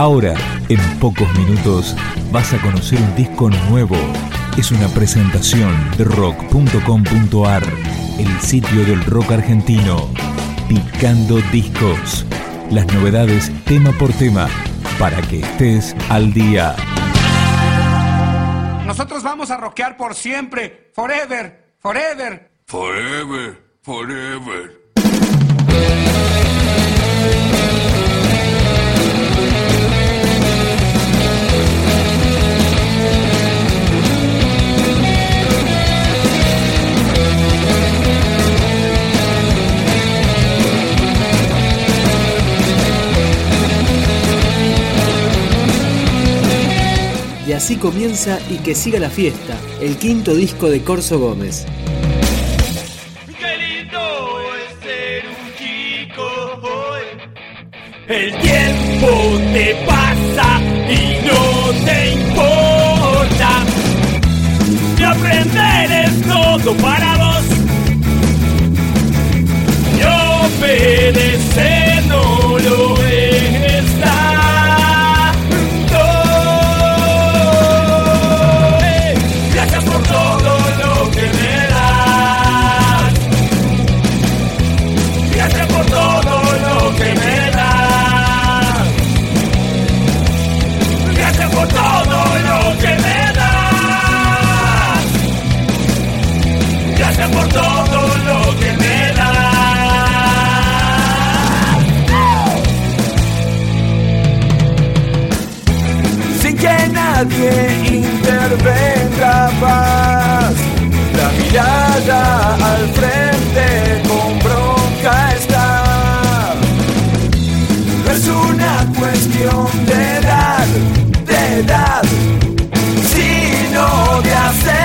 Ahora, en pocos minutos, vas a conocer un disco nuevo. Es una presentación de rock.com.ar, el sitio del rock argentino. Picando discos. Las novedades tema por tema, para que estés al día. Nosotros vamos a rockear por siempre, forever, forever. Forever, forever. Comienza y que siga la fiesta, el quinto disco de Corso Gómez. El tiempo te pasa y no te importa. Y aprender es todo para vos. Es una cuestión de edad, de edad, sino de hacerte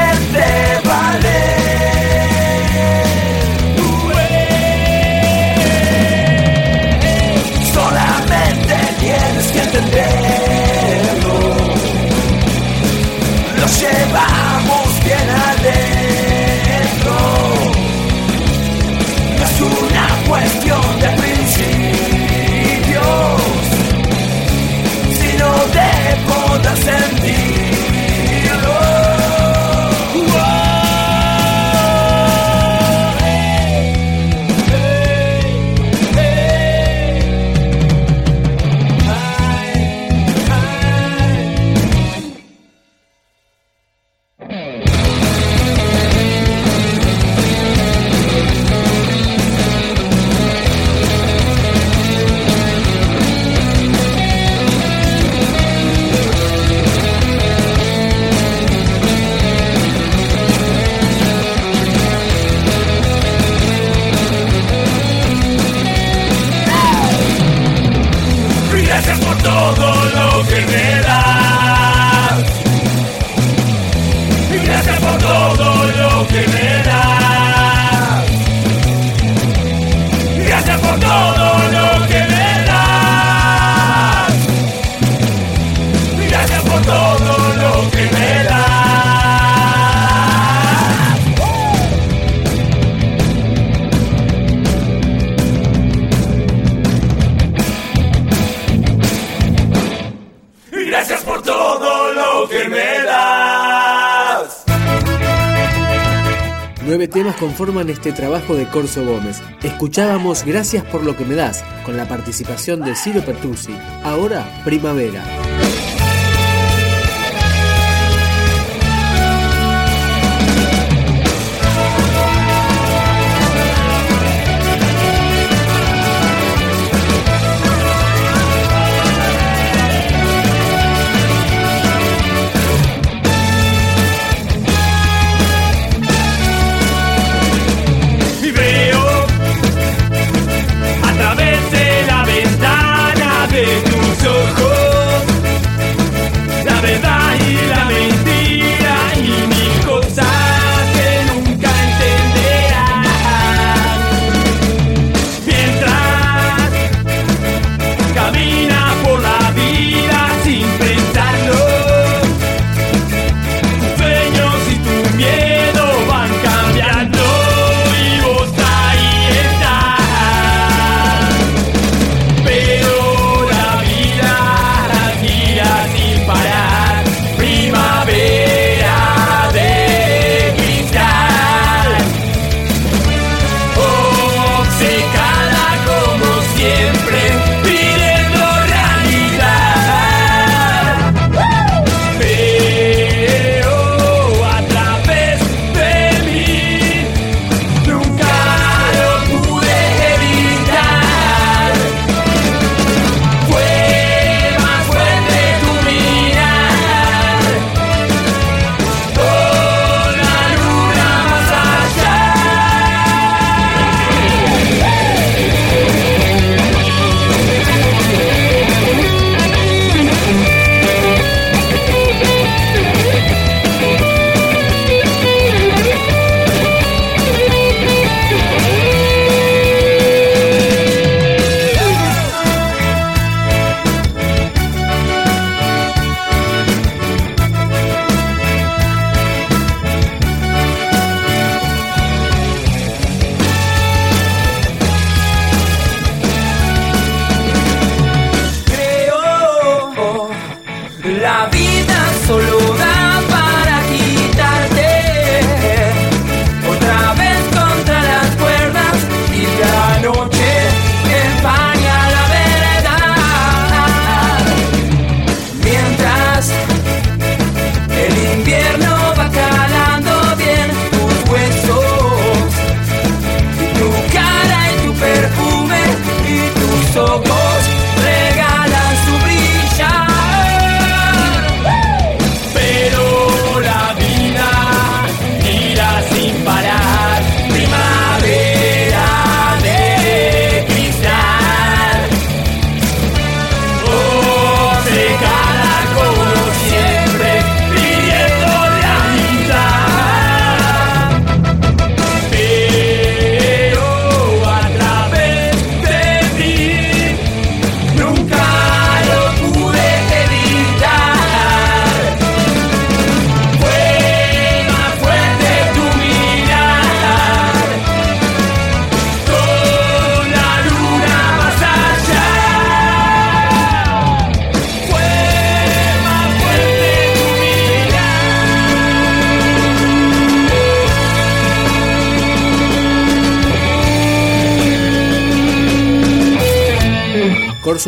temas conforman este trabajo de Corso Gómez. Escuchábamos Gracias por lo que me das, con la participación de Ciro Pertusi. Ahora, Primavera.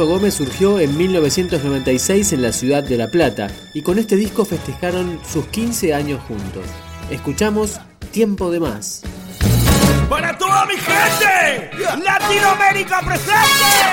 Gómez surgió en 1996 en la ciudad de La Plata y con este disco festejaron sus 15 años juntos. Escuchamos Tiempo de Más. Para toda mi gente, Latinoamérica presente.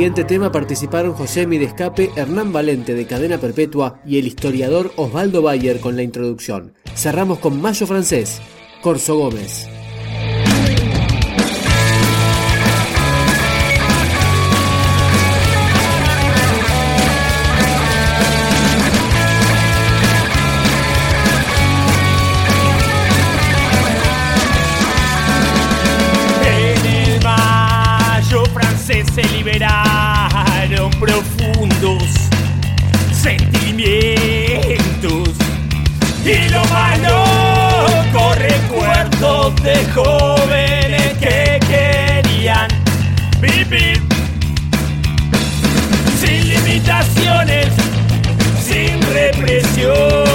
siguiente tema participaron José Mi de Escape, Hernán Valente de Cadena Perpetua y el historiador Osvaldo Bayer con la introducción. Cerramos con Mayo Francés, Corso Gómez. Mayo se libera profundos sentimientos y lo más loco recuerdos de jóvenes que querían vivir sin limitaciones, sin represión.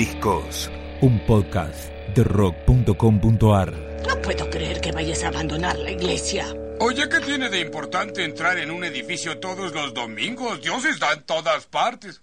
discos. Un podcast de rock.com.ar. No puedo creer que vayas a abandonar la iglesia. Oye, ¿qué tiene de importante entrar en un edificio todos los domingos? Dios está en todas partes.